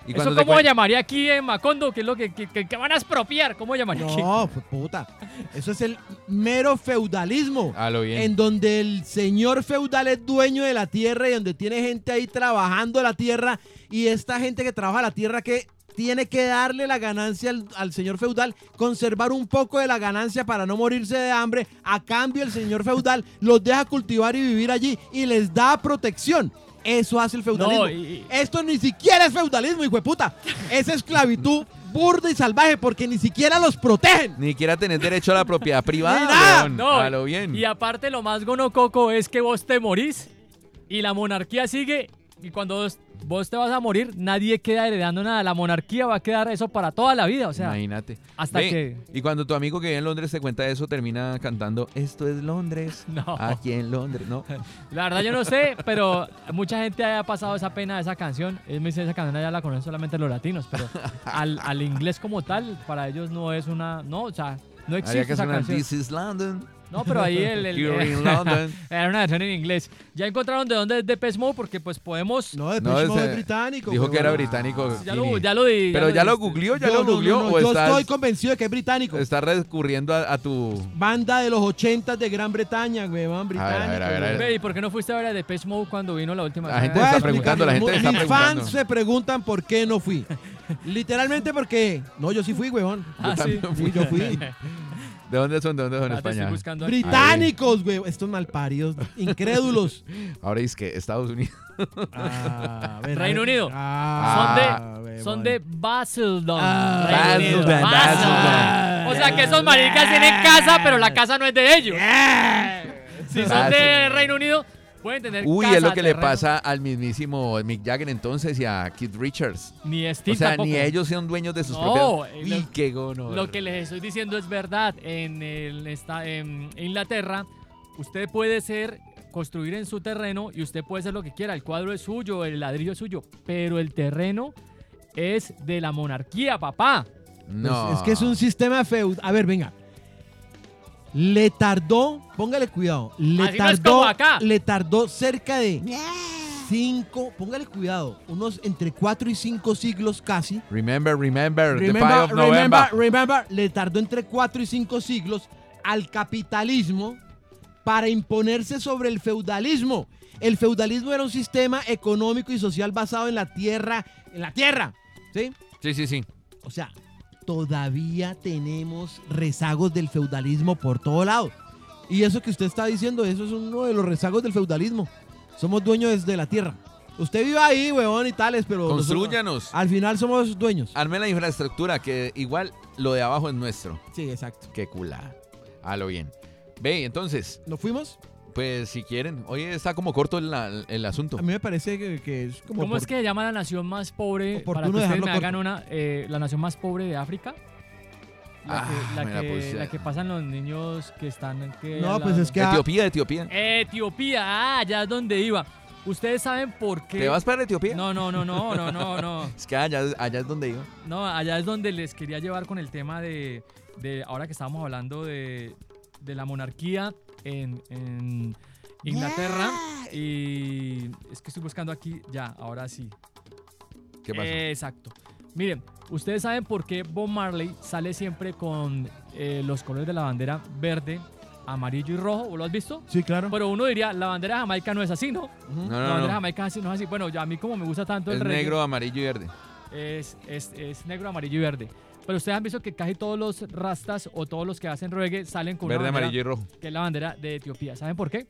¿Y ¿Eso cómo llamaría aquí en Macondo? ¿Qué es lo que, que- que- que van a expropiar? ¿Cómo llamaría aquí? No, pues, puta. Eso es el mero feudalismo. A lo bien. En donde el señor feudal es dueño de la tierra y donde tiene gente ahí trabajando la tierra y esta gente que trabaja la tierra que tiene que darle la ganancia al, al señor feudal, conservar un poco de la ganancia para no morirse de hambre. A cambio el señor feudal los deja cultivar y vivir allí y les da protección. Eso hace el feudalismo. No, y- y- Esto ni siquiera es feudalismo, hijo de puta. Es esclavitud burda y salvaje porque ni siquiera los protegen. Ni siquiera tenés derecho a la propiedad privada. No, A lo bien. Y aparte lo más gonococo es que vos te morís y la monarquía sigue y cuando vos, vos te vas a morir nadie queda heredando nada. La monarquía va a quedar eso para toda la vida. O sea, Imagínate. hasta que... Y cuando tu amigo que vive en Londres te cuenta eso, termina cantando Esto es Londres. No. Aquí en Londres, ¿no? La verdad yo no sé, pero mucha gente haya pasado esa pena de esa canción. Él me dice esa canción ya la conocen solamente los latinos, pero al, al inglés como tal, para ellos no es una... No, o sea, no existe que esa canción. This is London. No, pero ahí el... el- Here in London. era una versión en inglés. Ya encontraron de dónde es Depeche Mode porque pues podemos... No, de No, Mode ese- es británico. Dijo que era británico. Ya lo, Kini. ya lo di. Pero ya lo googleó, ya lo no, no, googleó. no, o yo estás, estoy convencido de que es británico. estás recurriendo a, a tu. Banda de los 80 de Gran Bretaña, ver, británico. a ver, a ver, a ver. ¿y por qué no fuiste a ver a Depeche Mode cuando vino la última La vez? gente está preguntando, la gente está Mis preguntando. fans se preguntan por qué no fui. Literalmente porque... No, yo sí fui, huevón. Ah, sí. Sí, yo fui. ¿De dónde son? ¿De dónde son? Ah, estoy España. buscando aquí. Británicos, güey. Estos malparidos, incrédulos. Ahora es que Estados Unidos. Ah, ver, Reino ver. Unido. Ah, son de, son de Basildon. Ah. Basildon, Basildon. O sea que esos maricas tienen casa, pero la casa no es de ellos. Si son de. Reino Unido, pueden tener Uy, casa, es lo que le pasa al mismísimo Mick Jagger entonces y a Keith Richards. Ni Steve O sea, tampoco. ni ellos son dueños de sus No, propiedades. eh, Uy, lo- qué gono. Lo que les estoy diciendo es verdad. En, el, esta, en Inglaterra, usted puede ser, construir en su terreno y usted puede hacer lo que quiera. El cuadro es suyo, el ladrillo es suyo, pero el terreno es de la monarquía, papá. No. Pues es que es un sistema feudal. A ver, venga. Le tardó, póngale cuidado, le Así no es tardó, como acá. le tardó cerca de cinco, póngale cuidado, unos entre cuatro y cinco siglos casi. Remember, remember, the 5 Remember, of November. remember, remember, le tardó entre cuatro y cinco siglos al capitalismo para imponerse sobre el feudalismo. El feudalismo era un sistema económico y social basado en la tierra, en la tierra, ¿sí? Sí, sí, sí. O sea, todavía tenemos rezagos del feudalismo por todo lado. Y eso que usted está diciendo, eso es uno de los rezagos del feudalismo. Somos dueños de la tierra. Usted vive ahí, huevón y tales, pero Construyanos. al final somos dueños. Arme la infraestructura, que igual lo de abajo es nuestro. Sí, exacto. Qué culada. A lo bien. Ve, entonces, ¿Nos fuimos? Pues si quieren. Hoy está como corto el, el asunto. A mí me parece que, que es como... ¿Cómo es que se llama la nación más pobre? Para que ustedes me hagan una, eh, la nación más pobre de África. La, Ah, que, la, la que, puse. la que pasan los niños que están... que No, pues es que... Etiopía, Etiopía. Etiopía, ah, allá es donde iba. ¿Ustedes saben por qué? ¿Te vas para Etiopía? No, no, no, no, no, no, no. Es que allá, allá es donde iba. No, allá es donde les quería llevar con el tema de, de ahora que estábamos hablando de, de la monarquía en, en Inglaterra. Y es que estoy buscando aquí, ya, ahora sí. ¿Qué pasó? Exacto. Miren, ustedes saben por qué Bob Marley sale siempre con eh, los colores de la bandera verde, amarillo y rojo. ¿Vos lo has visto? Sí, claro. Pero uno diría, la bandera de Jamaica no es así, ¿no? Ujú. no, la no, bandera de no. Jamaica así- no es así. Bueno, ya a mí como me gusta tanto el Es reggae, negro, amarillo y verde. es, es, es negro, amarillo y verde. Pero ustedes han visto que casi todos los rastas o todos los que hacen reggae salen con Verde, una bandera amarillo y rojo. que es la bandera de Etiopía. ¿Saben por qué?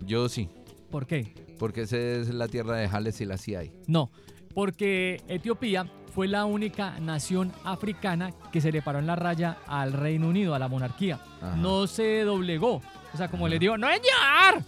Yo sí, ¿Por qué? porque esa es la tierra de Haile Selassie. No, porque Etiopía fue la única nación africana que se le paró en la raya al Reino Unido, a la monarquía. Ajá. No se doblegó. O sea, como le digo, ¡no señor!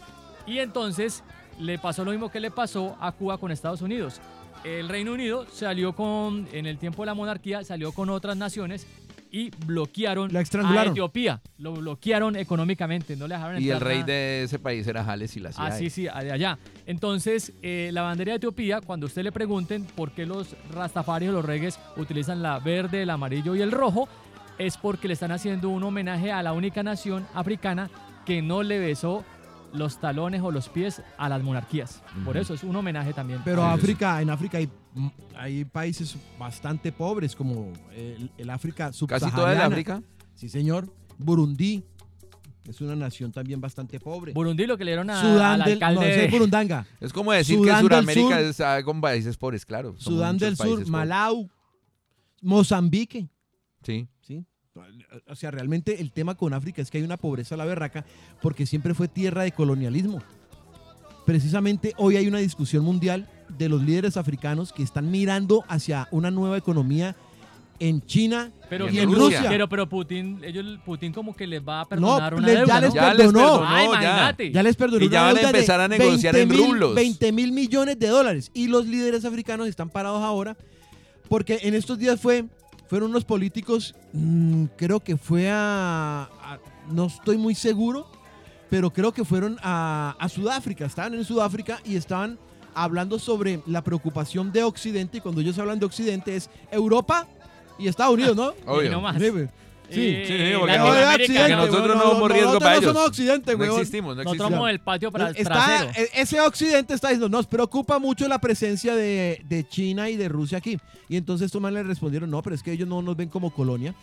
Y entonces le pasó lo mismo que le pasó a Cuba con Estados Unidos. El Reino Unido salió con, en el tiempo de la monarquía, salió con otras naciones y bloquearon La a. Etiopía. Lo bloquearon económicamente, no le dejaron Y el rey nada. de ese país era Haile Selassie. Ah, sí, sí, de allá. Entonces, eh, la bandera de Etiopía, cuando usted le pregunten por qué los rastafarios, los regues, utilizan la verde, el amarillo y el rojo, es porque le están haciendo un homenaje a la única nación africana que no le besó los talones o los pies a las monarquías. Por eso es un homenaje también. Pero Ah, África, en África hay, hay países bastante pobres como el, el África Casi subsahariana. toda el África. Sí, señor. Burundi es una nación también bastante pobre. Burundi lo que le dieron a- Sudán al del alcalde... no, es Burundanga. Es como decir Sudán que Sudamérica Sur. está con países pobres, claro. Sudán del Sur. Malau, Mozambique. Sí. ¿sí? O sea, realmente el tema con África es que hay una pobreza a la berraca porque siempre fue tierra de colonialismo. Precisamente hoy hay una discusión mundial de los líderes africanos que están mirando hacia una nueva economía en China Pero, y en Rusia. Rusia. Pero, pero Putin, ellos, Putin como que les va a perdonar una le- deuda, ya ¿no? les Ya les perdonó. Ah, ya. Ya les perdonó Y ya van a empezar a negociar en 20 mil- rublos. 20 mil millones de dólares. Y los líderes africanos están parados ahora porque en estos días fue, fueron unos políticos, mm, creo que fue a, a- no estoy muy seguro, pero creo que fueron a, a Sudáfrica. Estaban en Sudáfrica y estaban hablando sobre la preocupación de Occidente. Y cuando ellos hablan de Occidente es Europa y Estados Unidos, ¿no? Obvio. Y no más. Sí. Sí. Eh, Sí, sí, porque No, Latinoamérica, de Occidente, que ¿no? nosotros weón, no somos riesgo nosotros para no ellos. somos Occidente, No weón. existimos, no Nosotros existimos. somos el patio para Está- trasero. e- ese occidente está diciendo, nos preocupa mucho la presencia de, de China y de Rusia aquí. Y entonces estos le respondieron, no, pero es que ellos no nos ven como colonia.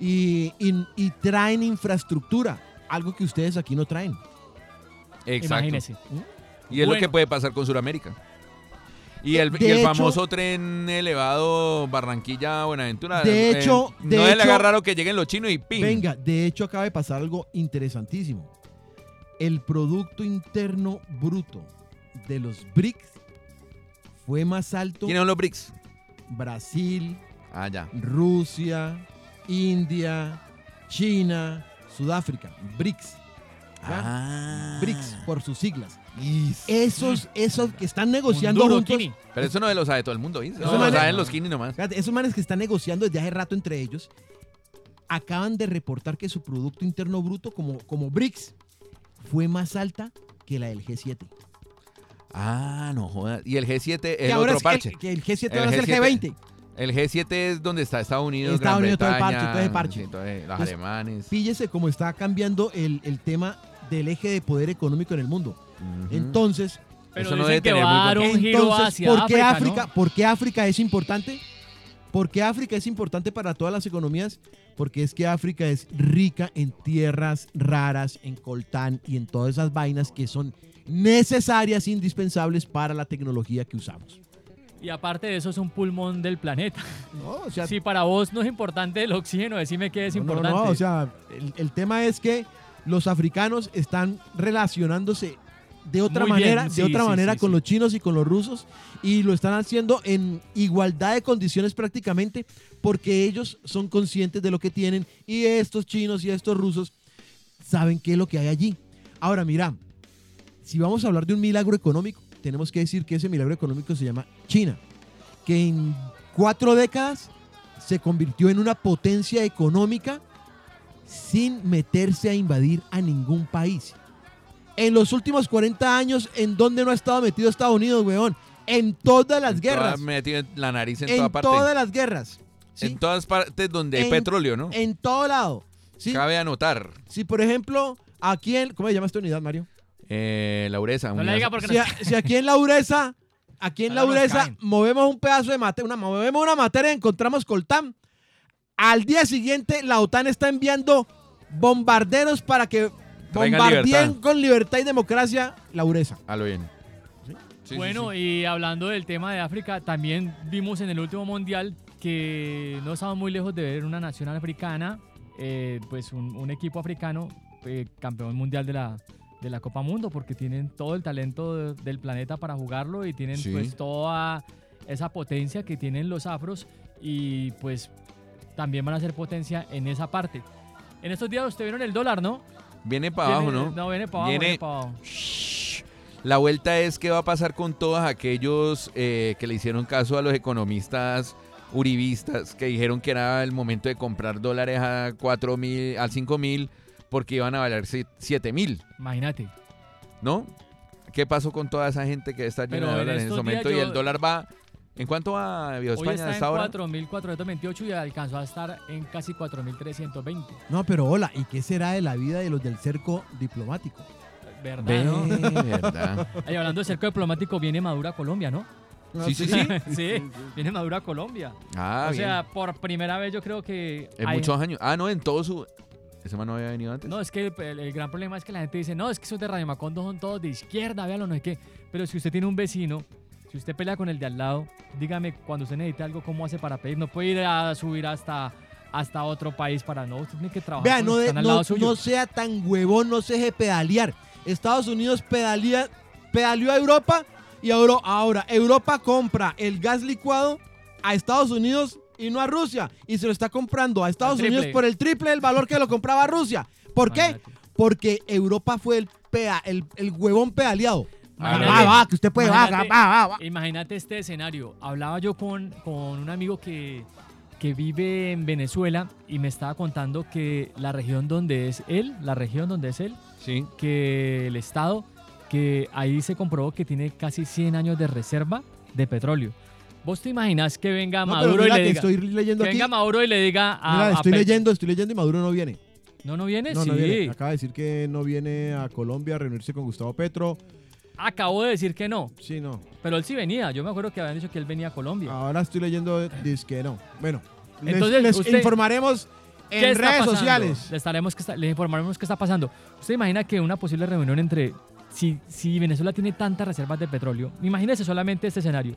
Y, y- y traen infraestructura, algo que ustedes aquí no traen. Exacto. Imagínese. Y es lo Bueno. que puede pasar con Sudamérica. Y el, De y el hecho- famoso tren elevado Barranquilla-Buenaventura. De eh, hecho- de no le hecho- haga raro que lleguen los chinos y ¡pim! Venga, de hecho acaba de pasar algo interesantísimo. El Producto Interno Bruto de los BRICS fue más alto ¿Quiénes son los BRICS? Brasil, Ah, ya. Rusia, India, China, Sudáfrica, BRICS. Ah. BRICS por sus siglas. Esos, esos que están negociando Un duro, juntos, Kini. Pero eso no lo sabe todo el mundo, ¿viste? Eso No, lo saben los Kini nomás. fíjate, esos manes que están negociando desde hace rato entre ellos, acaban de reportar que su Producto Interno Bruto como, como BRICS fue más alta que la del G7. Ah, no jodas. Y el G7 es que el ahora otro es parche. el, que el G7 El ahora es el G7. G20. El G7 es donde está Estados Unidos, Estados Gran Unidos, todo el parche, Bretaña, todo el parche. sí, todo el- los Entonces, alemanes. Píllese cómo está cambiando el, el tema del eje de poder económico en el mundo. Entonces, Pero Eso no dicen que tener va a dar buen- un giro Entonces, hacia ¿por qué África, África, ¿no? ¿por qué África es importante? ¿Por qué África es importante para todas las economías? Porque es que África es rica en tierras raras, en coltán y en todas esas vainas que son necesarias, indispensables para la tecnología que usamos. Y aparte de eso es un pulmón del planeta. ¿no? O sea, Si para vos no es importante el oxígeno, decime qué es no, no, importante. no, o sea, el, el tema es que los africanos están relacionándose de otra Muy bien, manera, sí, de otra sí, manera sí, con los chinos y con los rusos y lo están haciendo en igualdad de condiciones prácticamente porque ellos son conscientes de lo que tienen y estos chinos y estos rusos saben qué es lo que hay allí. Ahora mira, si vamos a hablar de un milagro económico, tenemos que decir que ese milagro económico se llama China, que en cuatro décadas se convirtió en una potencia económica sin meterse a invadir a ningún país. En los últimos 40 años, ¿en dónde no ha estado metido Estados Unidos, weón? En todas las En guerras. toda- metido la nariz en, En, toda parte. todas las guerras. ¿sí? En todas partes donde hay En- petróleo, ¿no? En todo lado. ¿sí? Cabe anotar. Si, por ejemplo, aquí en... ¿Cómo se llama esta unidad, Mario? Eh, la Ureza. No le diga porque Si, no- a- si aquí en la Ureza, aquí en la Ahora nos Ureza, caen. movemos un pedazo de materia, una, movemos una materia y encontramos coltán. Al día siguiente, la OTAN está enviando bombarderos para que Traigan bombardeen libertad. con libertad y democracia la Ureza. A lo bien. Sí, sí, Bueno, sí. y hablando del tema de África, también vimos en el último mundial que no estamos muy lejos de ver una nación africana, eh, pues un, un equipo africano eh, campeón mundial de la, de la Copa Mundo, porque tienen todo el talento de- del planeta para jugarlo y tienen Sí. pues toda esa potencia que tienen los afros y pues también van a ser potencia en esa parte. En estos días ustedes vieron el dólar, ¿no? Viene para abajo, ¿no? No, viene para abajo, Viene- para abajo. La vuelta es qué va a pasar con todos aquellos eh, que le hicieron caso a los economistas uribistas que dijeron que era el momento de comprar dólares a 4 mil, al 5 mil porque iban a valer 7 mil, Imagínate. ¿no? ¿Qué pasó con toda esa gente que está llena de en dólares en ese estos momento? y el dólar va... ¿En cuánto va Viejo Hoy España está a en esta hora? 4.428 y alcanzó a estar en casi 4.320. No, pero hola, ¿y qué será de la vida de los del cerco diplomático? ¿Verdad, Ve, no? verdad. Ay, hablando de cerco diplomático, viene Madura a Colombia, ¿no? Sí, sí, sí. sí, viene Madura a Colombia. Ah, o bien. sea, por primera vez yo creo que... en hay- muchos años. Ah, no, en todo su... ¿Ese man no había venido antes? No, es que el, el gran problema es que la gente dice, no, es que esos de Radio Macondo son todos de izquierda, véalo, no sé qué. Pero si usted tiene un vecino, si usted pelea con el de al lado, dígame cuando usted necesite algo, ¿cómo hace para pedir? No puede ir a subir hasta, hasta otro país para no, usted tiene que trabajar Vea, con no, los que de- están al no, lado suyo. no sea tan huevón, no se deje pedalear. Estados Unidos pedalea, pedaleó a Europa y ahora, ahora Europa compra el gas licuado a Estados Unidos y no a Rusia. Y se lo está comprando a Estados. Unidos por el triple del valor que lo compraba Rusia. ¿Por qué? Porque Europa fue el, pea, el, el huevón pedaleado. Va, Imagínate. va, que usted puede, va, va, Imagínate- va, va. Imagínate este escenario. Hablaba yo con, con un amigo que, que vive en Venezuela y me estaba contando que la región donde es él, la región donde es él, Sí. que el estado, que ahí se comprobó que tiene casi 100 años de reserva de petróleo. ¿Vos te imaginas que venga No, Maduro y mira le diga, estoy leyendo que aquí. venga Maduro y le diga a, Mira, estoy leyendo, estoy leyendo y Maduro no viene. No, no viene, No, sí. no viene. Acaba de decir que no viene a Colombia a reunirse con Gustavo Petro. Acabo de decir que no, Sí, no. pero él sí venía. Yo me acuerdo que habían dicho que él venía a Colombia. Ahora estoy leyendo, que no. Bueno, les- Entonces, les, usted- informaremos ¿Qué en redes pasando? sociales. Le estaremos que está- le informaremos qué está pasando. ¿Usted imagina que una posible reunión entre si, si Venezuela tiene tantas reservas de petróleo, imagínese solamente este escenario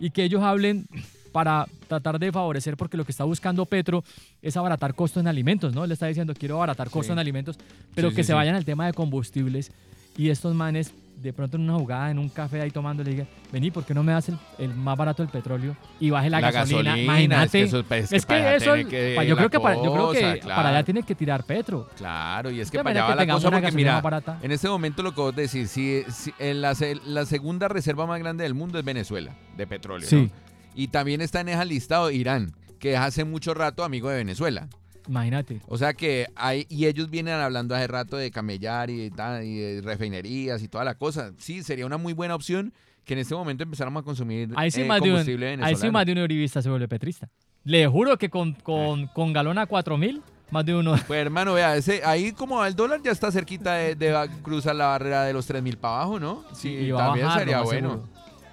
y que ellos hablen para tratar de favorecer porque lo que está buscando Petro es abaratar costos en alimentos, ¿no? Él está diciendo quiero abaratar costos Sí. en alimentos, pero Sí, que sí, se vayan al tema de combustibles y estos manes de pronto en una jugada, en un café ahí tomando, le digan, vení, ¿por qué no me das el, el más barato del petróleo y baje la, gasolina? es Imagínate. que eso, pues, Es para allá que eso, tiene que yo, la creo que para, yo creo que para allá tiene que tirar Petro. Claro, y es que para allá va la cosa porque gasolina mira, más barata. en este momento lo que vos decís, si, si- en la, se- la segunda reserva más grande del mundo es Venezuela, de petróleo. Sí. ¿no? Y también está en ese listado Irán, que es hace mucho rato amigo de Venezuela. Imagínate. O sea que hay, y ellos vienen hablando hace rato de camellar y de, y de refinerías y toda la cosa. Sí, sería una muy buena opción que en este momento empezáramos a consumir Ahí sí, eh, más de un, combustible ahí sí más de un uribista se vuelve petrista. Le juro que con, con, con galón a 4000, más de uno. Pues hermano, vea, ese, ahí como va el dólar ya está cerquita de, de cruzar la barrera de los 3 mil para abajo, ¿no? Sí, y también bajar, sería bueno.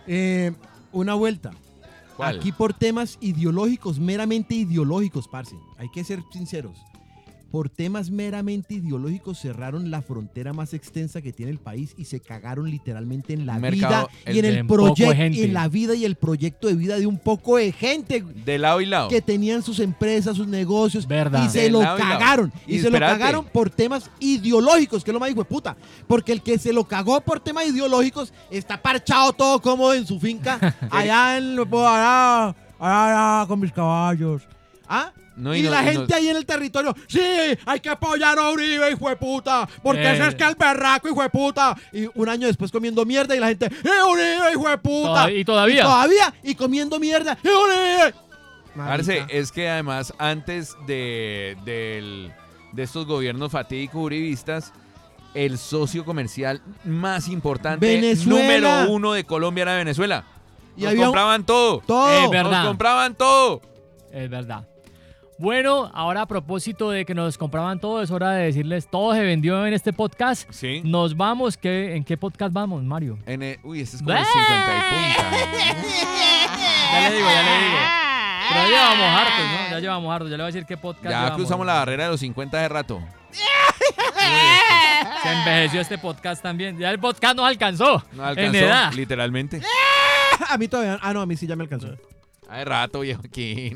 Eh, una vuelta. Aquí por temas ideológicos, meramente ideológicos, parce. Hay que ser sinceros. Por temas meramente ideológicos cerraron la frontera más extensa que tiene el país y se cagaron literalmente en la vida y el en el proyecto, en la vida y el proyecto de vida de un poco de gente De lado y lado. que tenían sus empresas, sus negocios Verdad. y se De lo cagaron. Y Y, se lo cagaron por temas ideológicos, que es lo más hijo de puta. Porque el que se lo cagó por temas ideológicos está parchado todo cómodo en su finca, allá en allá, allá, allá con mis caballos. ¿Ah? No, y y no- la y no- gente ahí en el territorio, sí, hay que apoyar a Uribe, hijo de puta, porque Eh. ese es que el berraco, hijo de puta. Y un año después comiendo mierda y la gente, ¡eh, Uribe, hijo de puta! Y todavía. Y todavía, y comiendo mierda, ¡eh, Uribe! Marica. es que además antes de, del- de estos gobiernos fatídicos uribistas, el socio comercial más importante, Venezuela. número uno de Colombia era Venezuela. Y Nos había un- compraban todo. todo. Ver- verdad. Nos compraban todo. Es verdad. Bueno, ahora a propósito de que nos compraban todo, es hora de decirles, todo se vendió en este podcast. Sí. Nos vamos, ¿qué, ¿en qué podcast vamos, Mario? En el- uy, este es como el 50 y punta. Ya le digo, ya le digo. Pero ya llevamos hartos, ¿no? Ya llevamos hartos, ya le voy a decir qué podcast Ya llevamos. cruzamos la barrera de los 50 de rato. Se envejeció este podcast también. Ya el podcast nos alcanzó, No alcanzó, en edad. literalmente. A mí todavía. Ah, no, a mí sí ya me alcanzó. Hace rato, viejo Kini.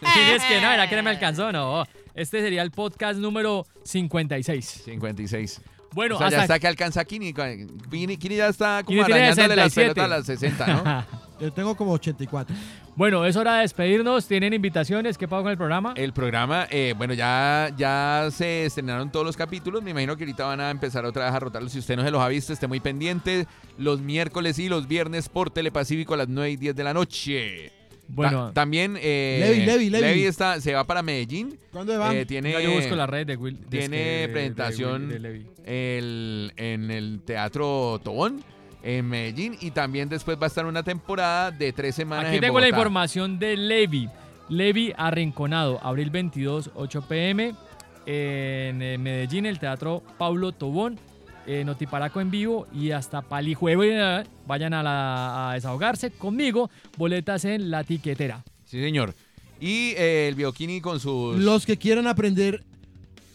Sí, es que no, era que no me alcanzó, no. Este sería el podcast número 56. 56. Bueno, o sea, ya hasta está que alcanza Kini. Kini, Kini ya está como Kini arañándole las 67. pelotas a las 60, ¿no? Yo tengo como 84. bueno, es hora de despedirnos. ¿Tienen invitaciones? ¿Qué pago con el programa? El programa, eh, bueno, ya, ya se estrenaron todos los capítulos. Me imagino que ahorita van a empezar otra vez a rotarlos. Si usted no se los ha visto, esté muy pendiente. Los miércoles y los viernes por Telepacífico a las 9 y 10 de la noche. Bueno, Ta- también eh, Levi, Levi, Levi. está, se va para Medellín. ¿Cuándo va? Eh, tiene yo busco la red de Will. de tiene este- de presentación Will- de Levi. el- en el Teatro Tobón en Medellín. Y también después va a estar una temporada de tres semanas Aquí en tengo la información de Levi. Levi Arrinconado, abril 22, 8 pm, en eh, Medellín, el Teatro Paulo Tobón, eh, Notiparaco en vivo y hasta Palijuevo. Vayan a, la- a desahogarse conmigo. Boletas en la tiquetera. Sí, señor. Y eh, el Bioquini con sus... Los que quieran aprender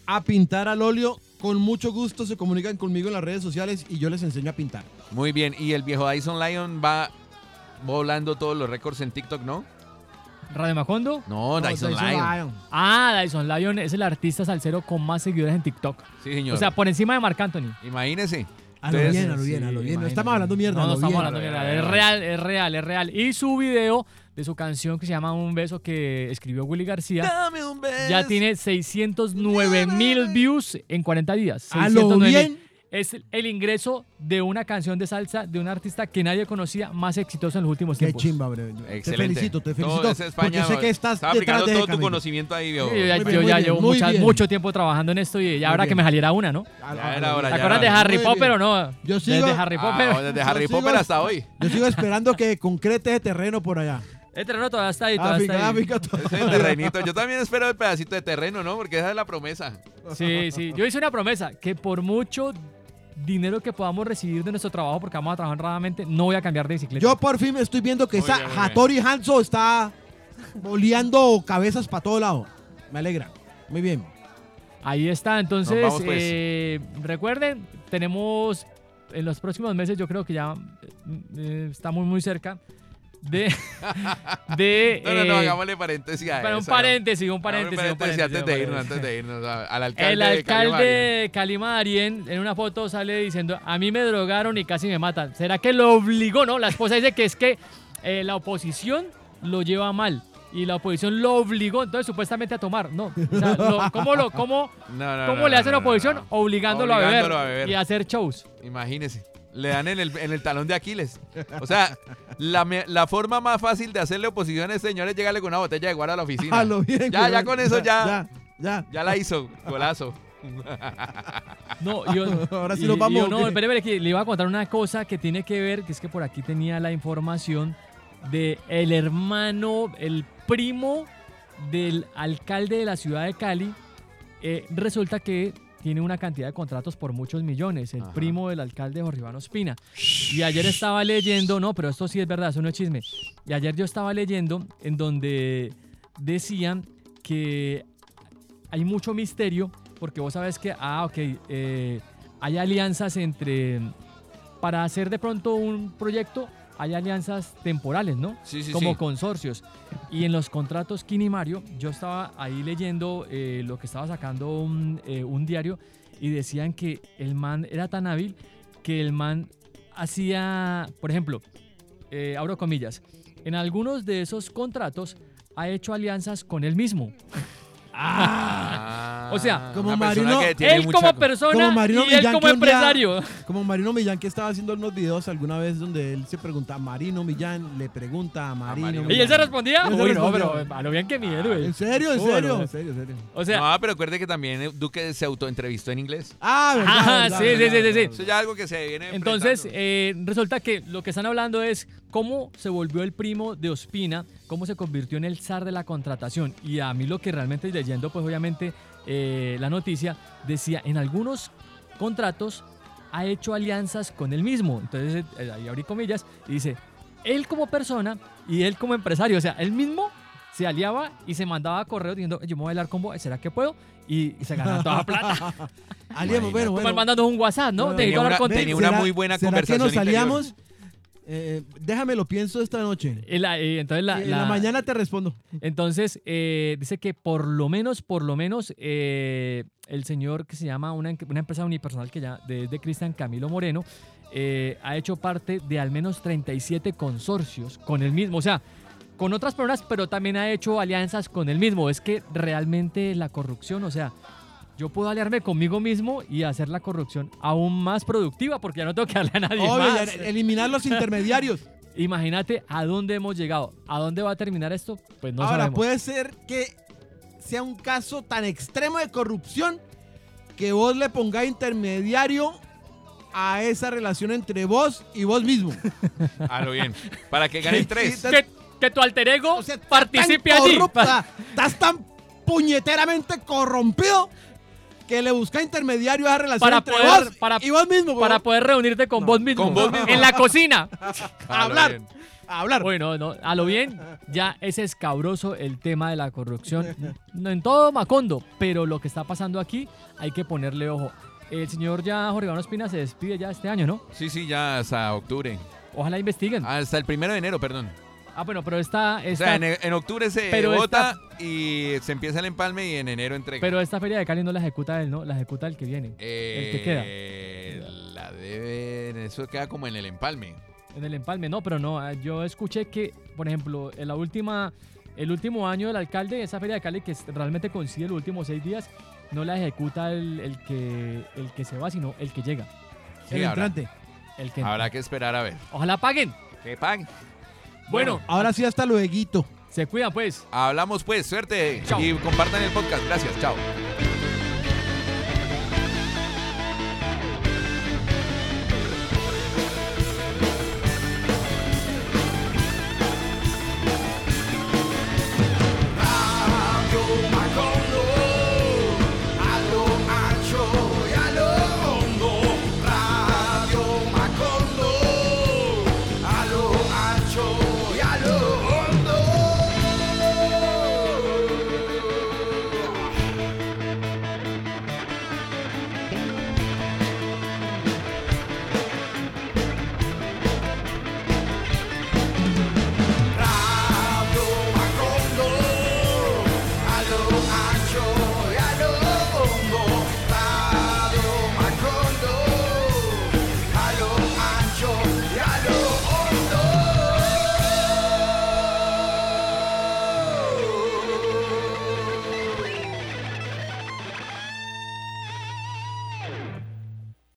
a pintar al óleo, con mucho gusto se comunican conmigo en las redes sociales y yo les enseño a pintar. Muy bien. Y el viejo Dyson Lion va volando todos los récords en TikTok, ¿no? Radio Macondo. No, No, Dyson, Dyson Lion. Lion. Ah, Dyson Lion es el artista salsero con más seguidores en TikTok. Sí, señor. O sea, por encima de Marc Anthony. Imagínese. A lo Entonces, bien, a lo bien, a lo bien. No estamos hablando mierda. No, no lo estamos bien. hablando mierda. Es real, es real, es real. Y su video de su canción que se llama Un beso que escribió Willy García Dame un beso. ya tiene 609 mil views en 40 días. A lo 609,000. bien. Es el ingreso de una canción de salsa de un artista que nadie conocía más exitoso en los últimos Qué tiempos. chimba, bro. Te Excelente. felicito, te felicito. es España, porque sé que estás Estaba detrás aplicando de todo tu conocimiento ahí, viejo. Sí, yo ya, Muy bien, yo muy ya bien, llevo mucha- mucho tiempo trabajando en esto y ya ahora Muy que me saliera una, ¿no? Ya era hora, ¿Te acuerdas de Harry Potter o no? Yo sigo- Desde Harry Ah, Potter. desde Harry Potter hasta hoy. Yo sigo esperando que concrete ese terreno por allá. El terreno todavía está ahí, todavía está África, ahí. África, todo. Ese terrenito. Yo también espero el pedacito de terreno, ¿no? Porque esa es la promesa. Sí, sí. Yo hice una promesa que por mucho dinero que podamos recibir de nuestro trabajo, porque vamos a trabajar honradamente, no voy a cambiar de bicicleta. Yo por fin estoy viendo que Muy esa muy. Hattori Hanzo está boleando cabezas para todo lado. Me alegra. Muy bien. Ahí está. Entonces, vamos, pues. eh, recuerden, tenemos en los próximos meses, yo creo que ya eh, estamos muy cerca de. de No, no, no, eh, hagámosle paréntesis a para un eso. paréntesis, un paréntesis, un paréntesis, antes de irnos, antes de irnos. Al alcalde. El alcalde de Calimarien en una foto sale diciendo, a mí me drogaron y casi me matan. ¿Será que lo obligó? No, la esposa dice que es que eh, la oposición lo lleva mal y la oposición lo obligó, entonces supuestamente a tomar. No, o sea, lo- ¿cómo, lo, cómo, No, no, cómo no, le no, la oposición? Obligándolo, a, beber a beber. y a hacer shows. Imagínese. Le dan en el, en el talón de Aquiles. O sea, la, me- la forma más fácil de hacerle oposición a este señor es llegarle con una botella de guara a la oficina. A lo bien. Ya, ya con eso ya. Ya, ya. Ya la hizo, golazo. No, yo, Ahora sí y- nos vamos, y yo, ¿o no, espere, espere, que le iba a contar una cosa que tiene que ver, que es que por aquí tenía la información de el hermano, el primo del alcalde de la ciudad de Cali. Eh, resulta que tiene una cantidad de contratos por muchos millones, el Ajá. primo del alcalde Jorge Iván Ospina. Y ayer estaba leyendo, no, pero esto sí es verdad, eso no es chisme. Y ayer yo estaba leyendo en donde decían que hay mucho misterio porque vos sabes que, ah, ok, eh, hay alianzas entre, para hacer de pronto un proyecto, hay alianzas temporales, ¿no? Sí, sí, Como sí. consorcios. Y en los contratos Kini Mario, yo estaba ahí leyendo eh, lo que estaba sacando un, eh, un diario y decían que el man era tan hábil que el man hacía, por ejemplo, eh, abro comillas, en algunos de esos contratos ha hecho alianzas con él mismo. Ah, O sea, como Marino- que tiene él mucha como co- persona como Marino y él como día- empresario. Como Marino Millán que estaba haciendo unos videos alguna vez donde él se pregunta, Marino Millán le pregunta a Marino. Marino ¿Y él se respondía? Uy, no, respondió. pero a lo bien que mi héroe. ¿En serio? ¿En Uy, serio? no. ¿En serio? ¿En serio? O sea, No, pero recuerde que también eh, Duque se autoentrevistó en inglés. Ah, verdad, Ah, verdad, sí, verdad, sí, sí, sí, verdad, sí. Eso ya es algo que se viene Entonces, eh, resulta que lo que están hablando es cómo se volvió el primo de Ospina, cómo se convirtió en el zar de la contratación. Y a mí lo que realmente leyendo, pues obviamente eh, la noticia decía, en algunos contratos ha hecho alianzas con él mismo. Entonces, eh, ahí abrí comillas y dice, él como persona y él como empresario, o sea, él mismo se aliaba y se mandaba correos diciendo, yo me voy a hablar con vos, ¿será que puedo? Y, y se ganaba toda la plata. Aliamos, bueno, bueno. mandando un WhatsApp, ¿no? Bueno, Tenía una- contigo. tenía una muy buena ¿será conversación que nos interior. Eh, déjame lo pienso esta noche. Y la- y entonces la, en la, la- mañana te respondo. Entonces, eh, dice que por lo menos, por lo menos, eh, el señor que se llama una, una empresa unipersonal que ya desde Cristian Camilo Moreno eh, ha hecho parte de al menos 37 consorcios con el mismo, o sea, con otras personas, pero también ha hecho alianzas con el mismo. Es que realmente la corrupción, o sea, yo puedo aliarme conmigo mismo y hacer la corrupción aún más productiva porque ya no tengo que darle a nadie Obvio, más. eliminar los intermediarios. Imagínate a dónde hemos llegado. ¿A dónde va a terminar esto? Pues no Ahora, sabemos. puede ser que sea un caso tan extremo de corrupción que vos le pongáis intermediario a esa relación entre vos y vos mismo. A lo bien. Para que ganen tres. que, que tu alter ego O sea, estás participe allí. corrupta, Estás tan puñeteramente corrompido que le busca intermediario a esa relación Para entre poder- vos para- y vos mismo. Para poder reunirte con No, vos mismo. con vos mismo. En la cocina. A hablar. bien. A hablar. Bueno, no, a lo bien, ya es escabroso el tema de la corrupción. No en todo Macondo, pero lo que está pasando aquí hay que ponerle ojo. El señor ya Jorge Iván Ospina se despide ya este año, ¿no? Sí, sí, ya hasta octubre. Ojalá investiguen. Hasta el primero de enero, perdón. Ah, bueno, pero está, O esta, sea, en, en octubre se Pero vota y se empieza el empalme y en enero entrega. pero esta feria de Cali no la ejecuta él, ¿no? La ejecuta el que viene. Eh, el que queda. La deben. Eso queda como en el empalme. En el empalme, no, pero no. ah, Yo escuché que, por ejemplo, en la última, el último año del alcalde, esa feria de Cali que realmente coincide los últimos seis días, no la ejecuta el, el que, el que se va, sino el que llega. Sí, el habrá, entrante. El que habrá que esperar a ver. Ojalá paguen. Que paguen. Bueno, Ahora sí, hasta luego. se cuidan pues. Hablamos pues, suerte Chao. y compartan el podcast. Gracias, chao.